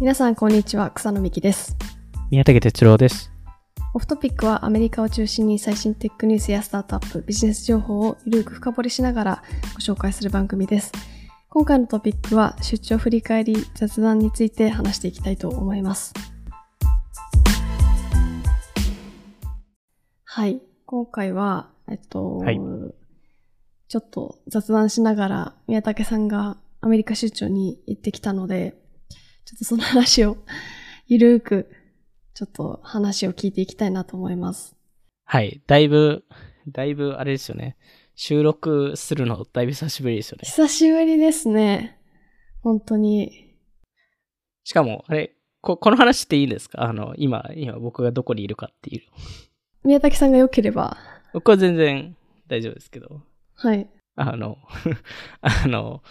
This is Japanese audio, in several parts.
皆さんこんにちは。草野美希です。宮武哲郎です。オフトピックはアメリカを中心に最新テックニュースやスタートアップビジネス情報をゆるく深掘りしながらご紹介する番組です。今回のトピックは出張振り返り雑談について話していきたいと思います。はい。今回はえっと、はい。ちょっと雑談しながら宮武さんがアメリカ出張に行ってきたのでちょっとその話をゆるーくちょっと話を聞いていきたいなと思います。はい。だいぶ、だいぶあれですよね。収録するのだいぶ久しぶりですよね。久しぶりですね。本当に。しかも、あれ、ここの話っていいんですか？あの、今、今僕がどこにいるかっていう。宮崎さんが良ければ。僕は全然大丈夫ですけど、はい。あの、あの、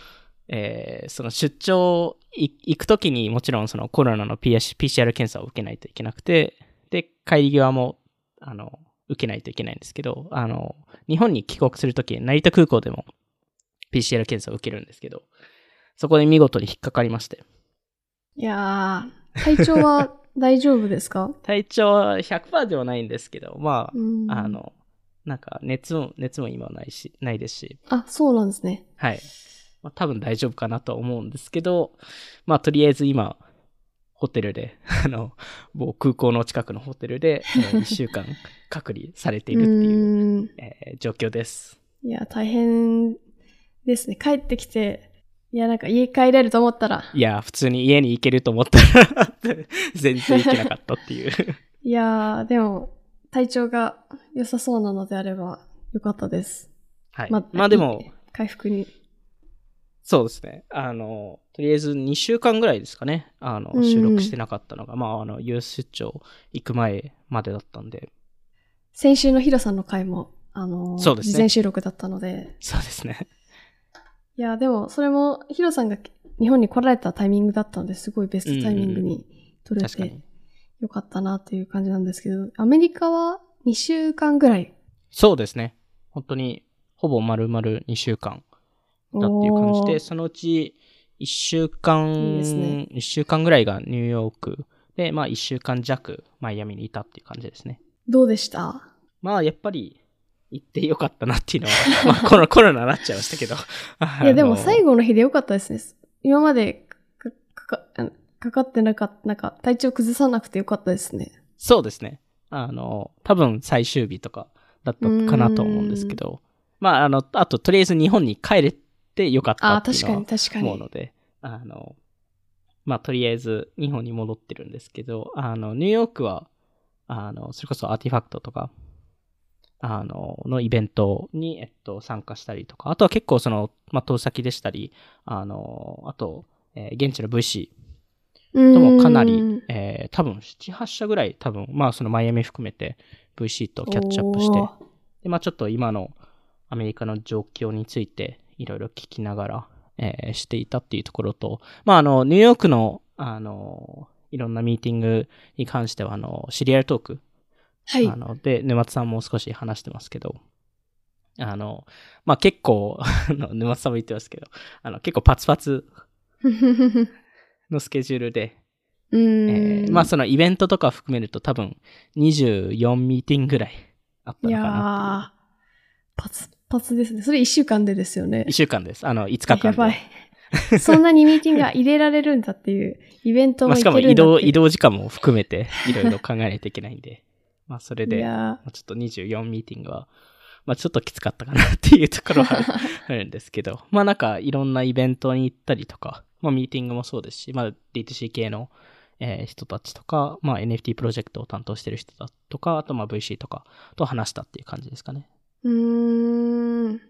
えーその出張い行くときにもちろんそのコロナの PS PCR 検査を受けないといけなくて、で、帰り際も、あの、受けないといけないんですけど、あの、日本に帰国するとき、成田空港でも PCR 検査を受けるんですけど、そこで見事に引っかかりまして。いやー、体調は 大丈夫ですか？体調は100%ではないんですけど、まうんあ、あの、なんか熱も、熱も今はないし、ないですし、あ、そうなんですね。はい。まあ、多分大丈夫かなとは思うんですけど、まあ、とりあえず今、ホテルで、あの、某空港の近くのホテルで、え1 週間隔離されているっていう、えー状況です。いや、大変ですね。帰ってきて、いや、なんか家帰れると思ったら、いや、普通に家に行けると思ったら、全然行けなかったっていう。いやー、でも、体調が良さそうなのであれば、よかったです。はい。まあでも回復に。そうですね。あの、とりあえず2週間ぐらいですかね。あのう、ん収録してなかったのが、まあ、あの、US 出張行く前までだったんで、先週のヒロさんの回も、あのーそうですね事前収録だったので、そうですね。いや、でも、それも、ヒロさんが日本に来られたタイミングだったので、すごいベストタイミングに撮れて。よかったなっていう感じなんですけど、アメリカは2週間ぐらい？そうですね。本当に、ほぼ丸々2週間だっていう感じで、そのうち1週間、いいね1週間ぐらいがニューヨークで、まあ1週間弱マイアミにいたっていう感じですね。どうでした？まあやっぱり行ってよかったなっていうのは、まあコロコロナになっちゃいましたけど。いや、でも最後。後の日でよかったですね。今までかかかかってなかった、なんか体調崩さなくてよかったですね。そうですね。あの、多分最終日とかだったかなと思うんですけど、まああの、あととりあえず日本に帰れてよかったっていうのは確かに確かに。思うので、あの、まあ、とりあえず日本に戻ってるんですけど、あの、ニューヨークは、あの、それこそアーティファクトとか、あの、のイベントに、えっと、参加したりとか、あとは結構その、まあ、遠先でしたり、あの、あと、えー現地の VC とともかなり、えー多分7、8社ぐらい、多分、まあ、そのマイアミ含めて VC とキャッチアップして、で、まあちょっと今のアメリカの状況についていろいろ聞きながら、えーしていたっていうところと、まああの、ニューヨークの、あの、いろんなミーティングに関しては、あの、シリアルトーク、はいあ。の、で、沼津さんも少し話してますけど、あの、まあ結構、あの沼津さんも言ってますけど、あの、結構パツパツのスケジュールで、うえーまあそのイベントとか含めると多分24ミーティングぐらいあったのかなっていう。ー、パツパツですね。それ1週間でですよね1。週間です。あの、5日間で。やばい。そんなにミーティングが入れられるんだっていう、イベントまあ、もしかも移動、移動時間も含めて、いろいろ考えないといけないんで、まあ、それで、ちょっと24ミーティングは、まあ、ちょっときつかったかなっていうところは あるんですけど、まあ、なんか、いろんなイベントに行ったりとか、まあ、ミーティングもそうですし、まあ、D2C 系の、えー人たちとか、まあ、NFT プロジェクトを担当してる人だとか、あと、まあ、VC とかと話したっていう感じですかね。ー。うーん。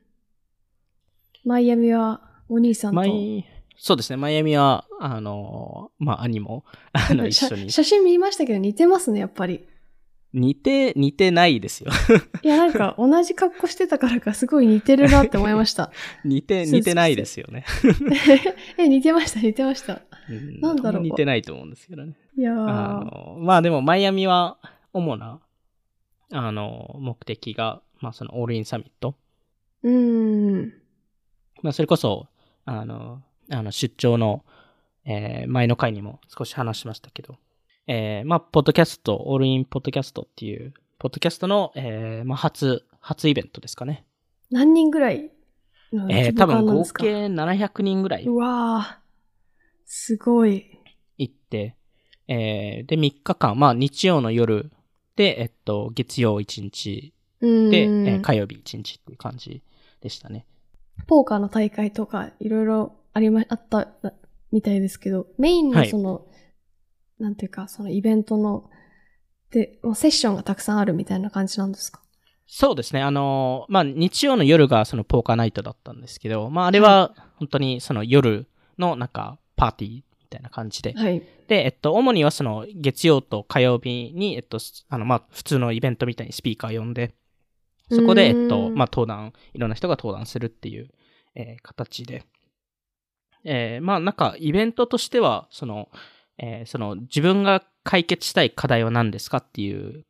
マイアミはお兄さんと。マイ、そうですね、マイアミは、あの、まあ、兄も、あの、一緒に写。写真見ましたけど似てますね、やっぱり。似て、似てないですよ。いや、なんか同じ格好してたからかすごい似てるなって思いました。似て、似てないですよね。え、似てました、似てました。うんなんだろう似てないと思うんですけどね。いやー。あの、まあでも、マイアミは、主な、あの、目的が、まあその、オールインサミット。うーん。まあそれこそ、あの、あの出張の、えー前の回にも少し話しましたけど、えーまあ、ポッドキャスト、オールインポッドキャストっていう、ポッドキャストの、えーまあ、初、初イベントですかね。何人ぐらいの規えー多分合計700人ぐらいうわーすごい。行って、えーで、3日間、まあ、日曜の夜で、えっと、月曜1日うん。で、えー火曜日1日っていう感じでしたね。ポーカーの大会とかいろいろありま、あったみたいですけど、メインはいのその、なんていうか、そのイベントの、で、セッションがたくさんあるみたいな感じなんですか？そうですね。あのーまあ、日曜の夜がそのポーカーナイトだったんですけど、まあ、あれは本当にその夜のなんかパーティーみたいな感じで。はい。で、えっと、主にはその月曜と火曜日に、えっと、あの、まあ、普通のイベントみたいにスピーカー呼んで、そこで、えっと、まあ、登壇、いろんな人が登壇するっていう、えー形で。えーまあ、なんか、イベントとしては、その、えーその、自分が解決したい課題は何ですかっていう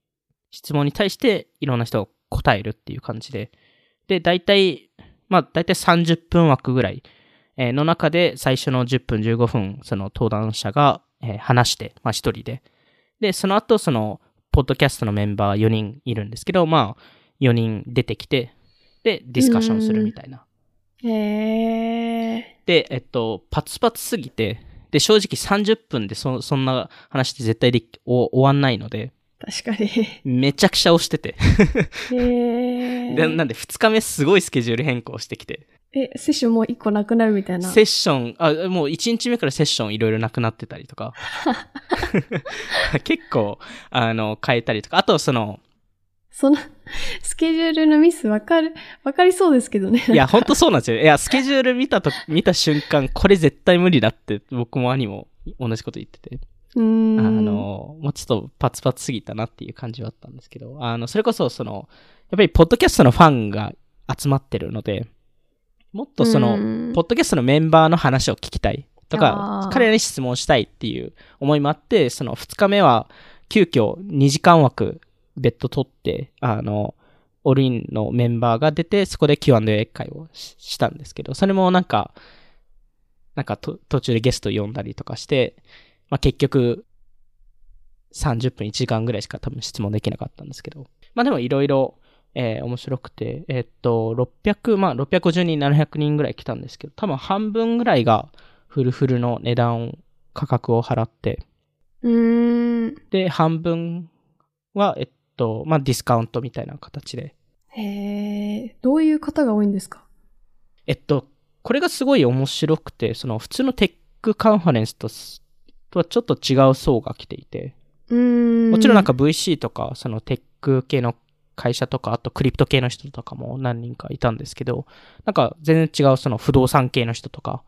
質問に対して、いろんな人が答えるっていう感じで。で、大体、まあ、大体30分枠ぐらい、えーの中で最初の10分、15分、その登壇者が、えー話して、まあ、一人で。で、その後、その、ポッドキャストのメンバー4人いるんですけど、まあ、4人出てきて、で、ディスカッションするみたいな。へえで、えっと、パツパツすぎて、で、正直30分でそそんな話って絶対できお終わんないので、ー、確かに。めちゃくちゃ押してて。へえで、なんで2日目すごいスケジュール変更してきて、え、セッションもう一個なくなるみたいな？セッション、あ、もう1日目からセッションいろいろなくなってたりとか、結構、あの、変えたりとか、あとその、その、スケジュールのミスわかる、わかりそうですけどね。いや、ほんとそうなんですよ。いや、スケジュール見たと、見た瞬間、これ絶対無理だって、僕も兄も同じこと言ってて。うーん。あの、もうちょっとパツパツすぎたなっていう感じはあったんですけど、あの、それこそ、その、やっぱり、ポッドキャストのファンが集まってるので、もっとその、うんポッドキャストのメンバーの話を聞きたいとか彼らに質問したいっていう思いもあって、その2日目は、急遽2時間枠別途取って、あの、オルインのメンバーが出て、そこで Q&A 会をししたんですけど、それもなんか、なんかと途中でゲスト呼んだりとかして、まあ、結局、30分1時間ぐらいしか多分質問できなかったんですけど、まあでもいろいろ、えー面白くて、えっと、600、まあ650人、700人ぐらい来たんですけど、多分半分ぐらいがフルフルの値段、価格を払って、うーん。で、半分は、えっと、まあディスカウントみたいな形で、へえ、どういう方が多いんですか？えっと、これがすごい面白くて、その普通のテックカンファレンスとすとはちょっと違う層が来ていて、うーん。もちろんなんか VC とか、そのテック系の会社とか、あとクリプト系の人とかも何人かいたんですけど、なんか全然違うその不動産系の人とか、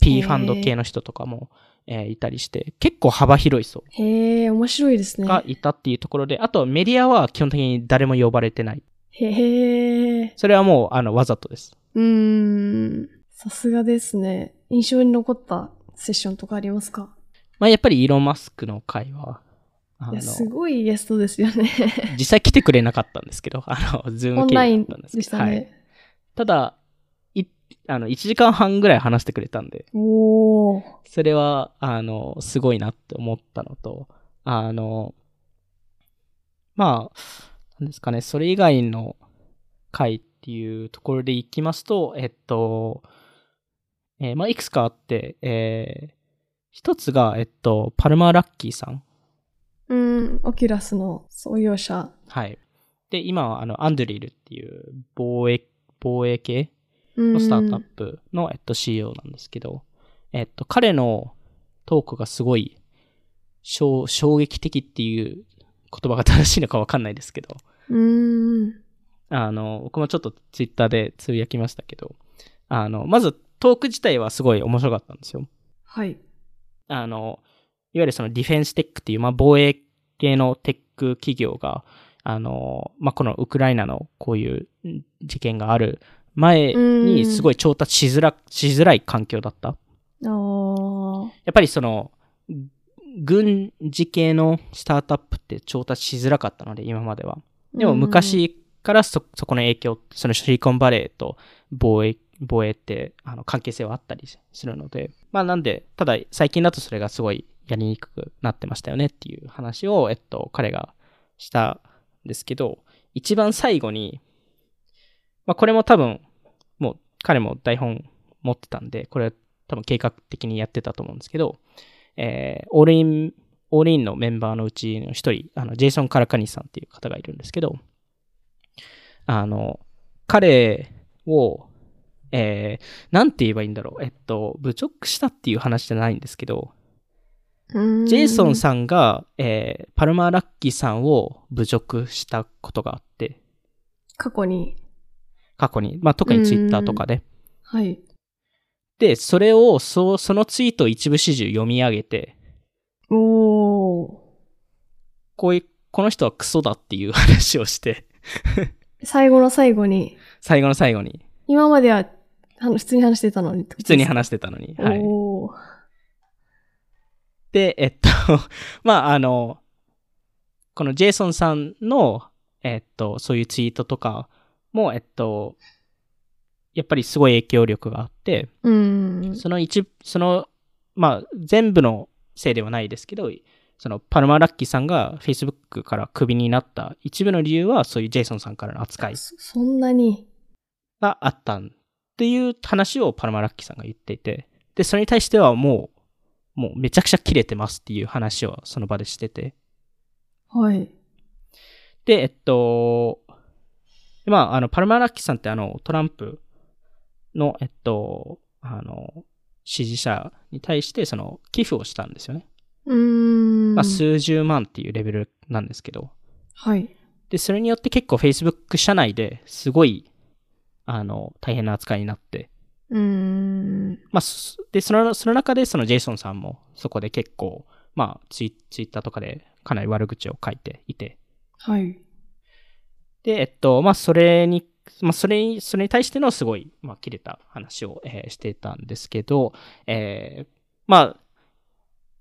P ファンド系の人とかも、えーいたりして、結構幅広い層へえ、面白いですね。がいたっていうところで、あとメディアは基本的に誰も呼ばれてない。へえ。それはもう、あの、わざとです。うーん。さすがですね。印象に残ったセッションとかありますか？まあ、やっぱりイーロン・マスクの会は、いや、すごいゲストですよね。実際来てくれなかったんですけど、あの、ズーム経オンライン由だったんですけど、ね。はい。ただ、い、あの、1時間半ぐらい話してくれたんで、おー。それは、あの、すごいなって思ったのと、あの、まあ、なんですかね、それ以外の回っていうところでいきますと、えっと、えーまあ、いくつかあって、えー一つが、えっと、パルマーラッキーさん。うん、オキュラスの創業者。はい。で、今は、あの、アンドリルっていう防衛、防衛系ののスタートアップの、えっと、CEO なんですけど、えっと、彼のトークがすごい衝衝撃的っていう言葉が正しいのかわかんないですけど。あの、僕もちょっとツイッターでつぶやきましたけど、あの、まずトーク自体はすごい面白かったんですよ。はい。あの、いわゆるそのディフェンステックっていう、まあ、防衛系のテック企業が、あの、まあ、このウクライナのこういう事件がある前にすごい調達しづら、しづらい環境だった。やっぱりその、軍事系のスタートアップって調達しづらかったので、今までは。でも昔からそ、そこの影響、そのシリコンバレーと防衛、防衛って、あの、関係性はあったりするので、まあなんで、ただ最近だとそれがすごいやりにくくなってましたよねっていう話を、えっと、彼がしたんですけど、一番最後に、まあこれも多分、もう彼も台本持ってたんで、これ多分計画的にやってたと思うんですけど、えー、オールイン、オールインのメンバーのうちの一人、あの、ジェイソン・カラカニさんっていう方がいるんですけど、あの、彼を、えー、なんて言えばいいんだろう。えっと、侮辱したっていう話じゃないんですけど、ジェイソンさんが、えー、パルマーラッキーさんを侮辱したことがあって、過去に。過去に、まあ、特にツイッターとかで。はい。で、それを、そう、そのツイートを一部始終読み上げて、おー。こういう、この人はクソだっていう話をして、最後の最後に、最後の最後に、今まではは普通に話してたのに普通に話してたのに。はい。で、えっと、まあ、あの、このジェイソンさんの、えっと、そういうツイートとかも、えっと、やっぱりすごい影響力があって、うん。その一、その、まあ、全部のせいではないですけど、そのパルマーラッキーさんが Facebook からクビになった一部の理由は、そういうジェイソンさんからの扱いそそんなに？があったっていう話をパルマーラッキーさんが言っていて、で、それに対してはもう、もうめちゃくちゃ切れてますっていう話をその場でしてて、はい。で、えっと、まあ、あの、パルマーラッキーさんってあの、トランプの、えっと、あの、支持者に対して、その、寄付をしたんですよね。うーん。まあ、数十万っていうレベルなんですけど。はい。で、それによって結構 Facebook 社内ですごい、あの、大変な扱いになって。うーん。まあ、すで、その、その中でそのジェイソンさんもそこで結構、まあ、ツイツイッターとかでかなり悪口を書いていて。はい。で、えっと、まあ、それに、まあ、それに、それに対してのすごい、まあ、切れた話を、えーしていたんですけど、えーまあ、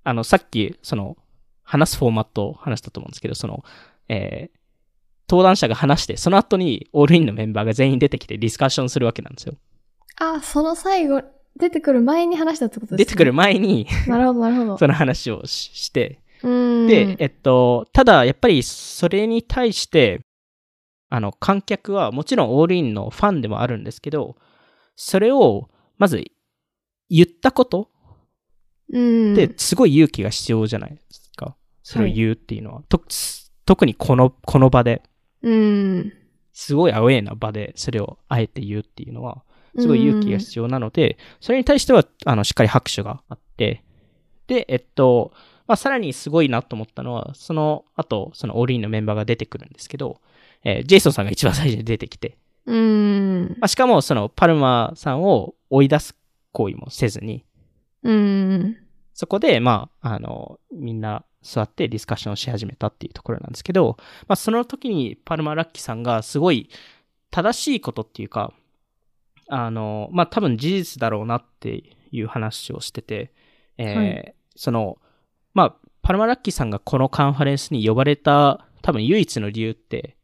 あの、さっき、その、話すフォーマットを話したと思うんですけど、その、えー登壇者が話して、その後にオールインのメンバーが全員出てきてディスカッションするわけなんですよ。あ、その最後、出てくる前に話したってことですね。出てくる前に、なるほど、なるほど。その話をしして。で、えっと、ただ、やっぱりそれに対して、あの、観客はもちろんオールインのファンでもあるんですけど、それを、まず、言ったことうん。って、すごい勇気が必要じゃないですか。それを言うっていうのは。と特にこの、この場で、うん。すごいアウェーな場で、それをあえて言うっていうのは、すごい勇気が必要なので、それに対しては、あの、しっかり拍手があって、で、えっと、まあ、さらにすごいなと思ったのは、その後、そのオールインのメンバーが出てくるんですけど、えージェイソンさんが一番最初に出てきて、うん。まあ、しかも、そのパルマさんを追い出す行為もせずに、うん。そこで、まあ、あの、みんな座ってディスカッションをし始めたっていうところなんですけど、まあ、その時にパルマラッキさんがすごい正しいことっていうか、あの、まあ、多分事実だろうなっていう話をしてて、えーはいその、まあ、パルマラッキさんがこのカンファレンスに呼ばれた多分唯一の理由って、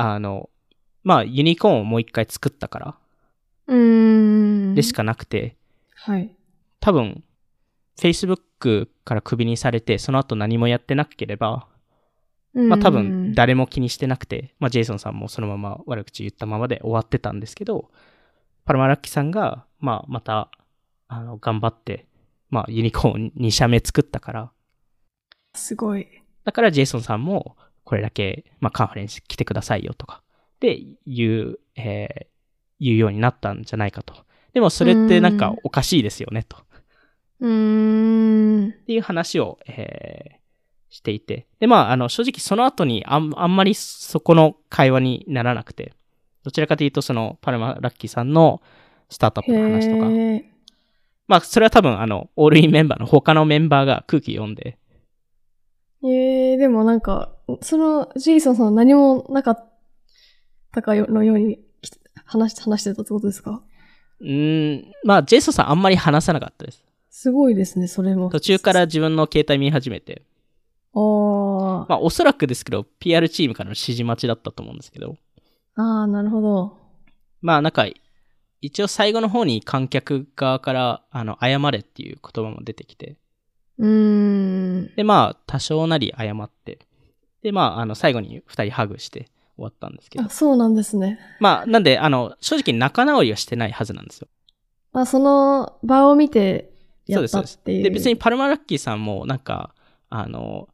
あの、まあ、ユニコーンをもう一回作ったからうん。でしかなくて、はい。多分、Facebook からクビにされて、その後何もやってなければ、まあ多分誰も気にしてなくて、まあジェイソンさんもそのまま悪口言ったままで終わってたんですけど、パルマラッキさんが、まあまた、あの、頑張って、まあユニコーン2社目作ったから、すごい。だからジェイソンさんもこれだけ、まあカンファレンス来てくださいよとか、で言う、えー言うようになったんじゃないかと。でもそれってなんかおかしいですよね、と。うーん。っていう話を、えーしていて。で、まあ、あの、正直その後にあんあんまりそこの会話にならなくて、どちらかというとそのパルマラッキーさんのスタートアップの話とか。まあ、それは多分あの、オールインメンバーの他のメンバーが空気読んで、えー、でもなんか、そのジェイソンさんは何もなかったかのようにき話し話してたってことですか？うーん、まあ、ジェイソンさんあんまり話さなかったです。すごいですね、それも。途中から自分の携帯見始めて、あー、まあ、おそらくですけど、PR チームからの指示待ちだったと思うんですけど、あー、なるほど。まあ、なんか、一応最後の方に観客側から、あの、謝れっていう言葉も出てきて、うーん。で、まあ、多少なり謝って、で、まあ、あの、最後に二人ハグして終わったんですけどあ、、そうなんですね。まあ、なんで、あの、正直仲直りはしてないはずなんですよ。まあ、その場を見てやそうです、そうです。ったっていう。で、別にパルマラッキーさんも、なんか、あの、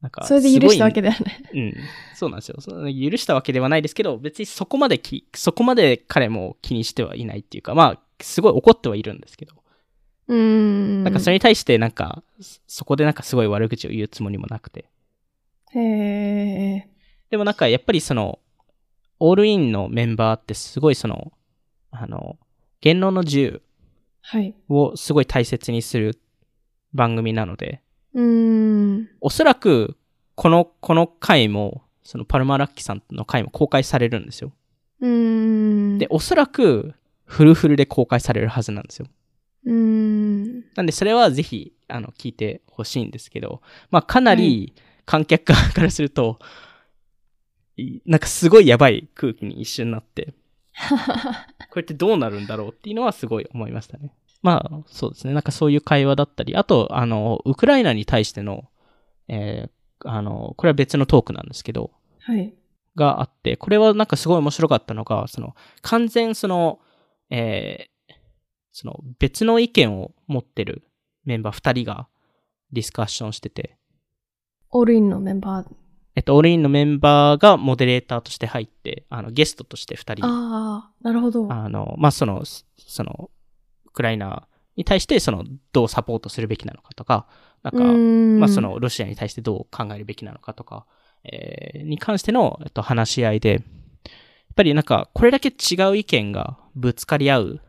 なんか、それで許したわけで。ではない。うん。そうなんですよ。その許したわけではないですけど、別にそこまでき、そこまで彼も気にしてはいないっていうか、まあ、すごい怒ってはいるんですけど、うーん。なんかそれに対してなんか、そこでなんかすごい悪口を言うつもりもなくて。へえ。でもなんかやっぱりその、オールインのメンバーってすごいその、あの、言論の自由はい。をすごい大切にする番組なので、うーん。おそらく、この、この回も、そのパルマラッキさんの回も公開されるんですよ。うーん。で、おそらく、フルフルで公開されるはずなんですよ。うーん。なんで、それはぜひ、あの、聞いてほしいんですけど、まあ、かなり、観客側からすると、いなんかすごいやばい空気に一瞬なって、これってどうなるんだろうっていうのはすごい思いましたね。まあ、そうですね。なんかそういう会話だったり、あと、あの、ウクライナに対しての、えーあの、これは別のトークなんですけど、はい。があって、これはなんかすごい面白かったのが、その、完全その、えーその別の意見を持ってるメンバー2人がディスカッションしてて、オールインのメンバー。えっと、オールインのメンバーがモデレーターとして入って、あの、ゲストとして2人、ああ、なるほど。あの、まあ、その、その、ウクライナに対して、その、どうサポートするべきなのかとか、なんか、ままあ、そ、の、ロシアに対してどう考えるべきなのかとか、えーに関しての、えっと、話し合いで、やっぱりなんか、これだけ違う意見がぶつかり合う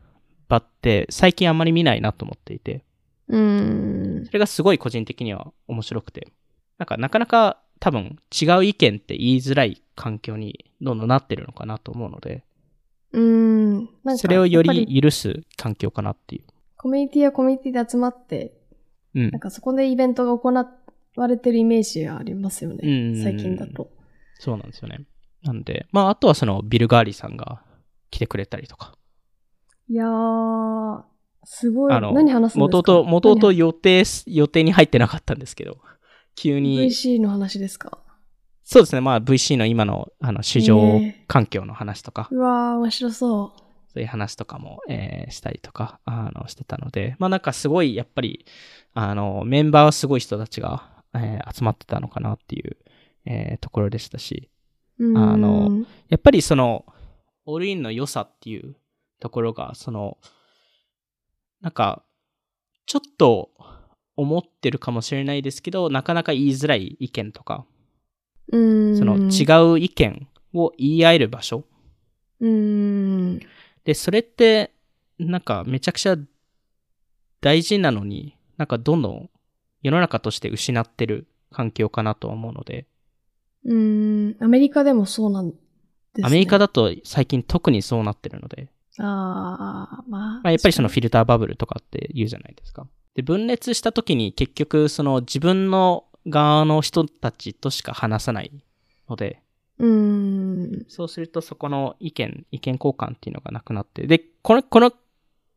場って、最近あんまり見ないなと思っていて、うーんそ。れがすごい個人的には面白くて、なんか、なかなか多分、違う意見って言いづらい環境にどんどんなってるのかなと思うので、うーん。なんかそれをより許す環境かなっていう。コミュニティやコミュニティで集まって、うんなん。かそこでイベントが行われてるイメージがありますようんね。最近だと。そうなんですよね。なんで、まあ、あとはその、ビル・ガーリーさんが来てくれたりとか、いやー、すごい。あの、何話すんですか？元々、元々何予定す、予定に入ってなかったんですけど、急に、VC の話ですか？そうですね、まあ VC の今の、あの、市場え環境の話とか、うわー、面白そそういう話とかも、えーしたりとか、あの、してたので、まあなんかすごい、やっぱり、あの、メンバーはすごい人たちが、えー集まってたのかなっていう、えーところでしたし、あのやっぱりその、オールインの良さっていうところが、その、なんか、ちょっと思ってるかもしれないですけど、なかなか言いづらい意見とか、うーん。その違う意見を言い合える場所。うーん。で、それって、なんかめちゃくちゃ大事なのに、なんかどんどん世の中として失ってる環境かなとは思うので、うーん。アメリカでもそうなんですね。アメリカだと最近特にそうなってるので、あー、まあ。まあ、やっぱりその確フィルターバブルとかって言うじゃないですか。で、分裂した時に結局その自分の側の人たちとしか話さないので、うーん。そうするとそこの意見、意見交換っていうのがなくなって、で、この、この、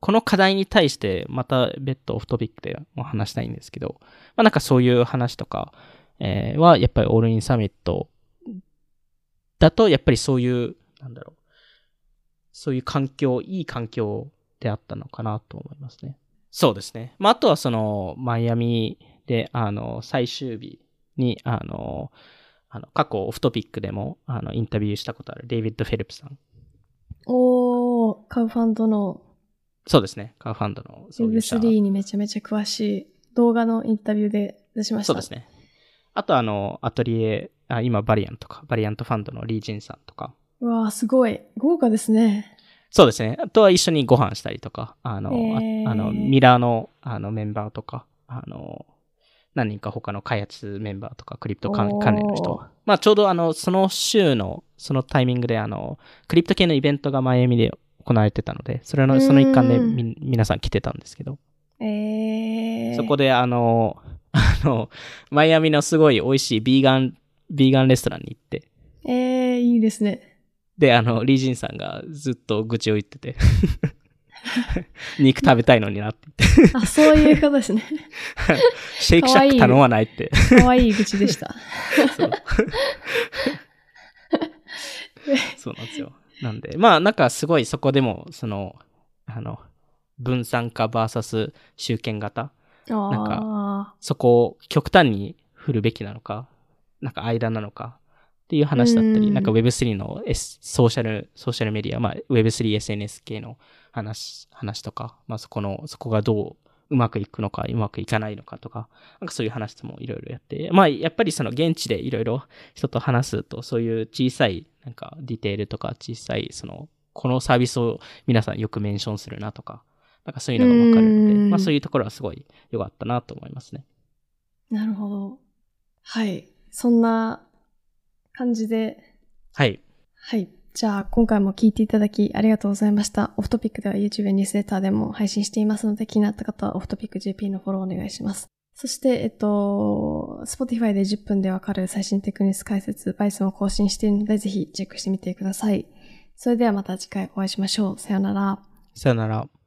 この課題に対してまた別途オフトピックでも話したいんですけど、まあなんかそういう話とか、えーはやっぱりオールインサミットだとやっぱりそういう、なんだろう、そういう環境、いい環境であったのかなと思いますね。そうですね。まああとはその、マイアミで、あの、最終日に、あの、あの、過去オフトピックでも、あの、インタビューしたことあるデイビッド・フェルプさん。おー、カウファンドのそうですね。カーファンドの創業者。Web3 にめちゃめちゃ詳しい動画のインタビューで出しました。そうですね。あとあの、アトリエ、あ今バリアンとか、バリアントファンドのリージンさんとか。うわー、すごい。豪華ですね。そうですね。あとは一緒にご飯したりとか、あの、ああの、ミラーのあのメンバーとか、あの、何人か他の開発メンバーとか、クリプト関連の人。まあちょうどあの、その週の、そのタイミングであの、クリプト系のイベントがマイアミで行われてたので、それの、その一環でうんみ皆さん来てたんですけど、えー。そこであの、あの、マイアミのすごい美味しいビーガン、ビーガンレストランに行って、えー、いいですね。で、あの、リージンさんがずっと愚痴を言ってて、肉食べたいのになって。あ、そういうことですね。シェイクシャック頼まないって。かわいい愚痴でした。そう そうなんですよ。なんで、まあなんかすごいそこでも、その、あの、分散化 VS 集権型。なんあそこを極端に振るべきなのか、なんか間なのかっていう話だったり、うんなんか Web3 の、S、ソーシャル、ソーシャルメディア、まあ Web3、SNS 系の話、話とか、まあそこの、そこがどううまくいくのか、うまくいかないのかとか、なんかそういう話もいろいろやって、まあやっぱりその現地でいろいろ人と話すと、そういう小さいなんかディテールとか小さいその、このサービスを皆さんよくメンションするなとか、なんかそういうのがわかるので、うんまあそういうところはすごい良かったなと思いますね。あ、なるほど。はい。そんな感じで、はい。はい。じゃあ、今回も聞いていただきありがとうございました。オフトピックでは YouTube やニュースレターでも配信していますので、気になった方はオフトピック JP のフォローお願いします。そして、えっと、Spotify で10分でわかる最新テクニス解説、バイスも更新しているので、ぜひチェックしてみてください。それではまた次回お会いしましょう。さようなら。さよなら。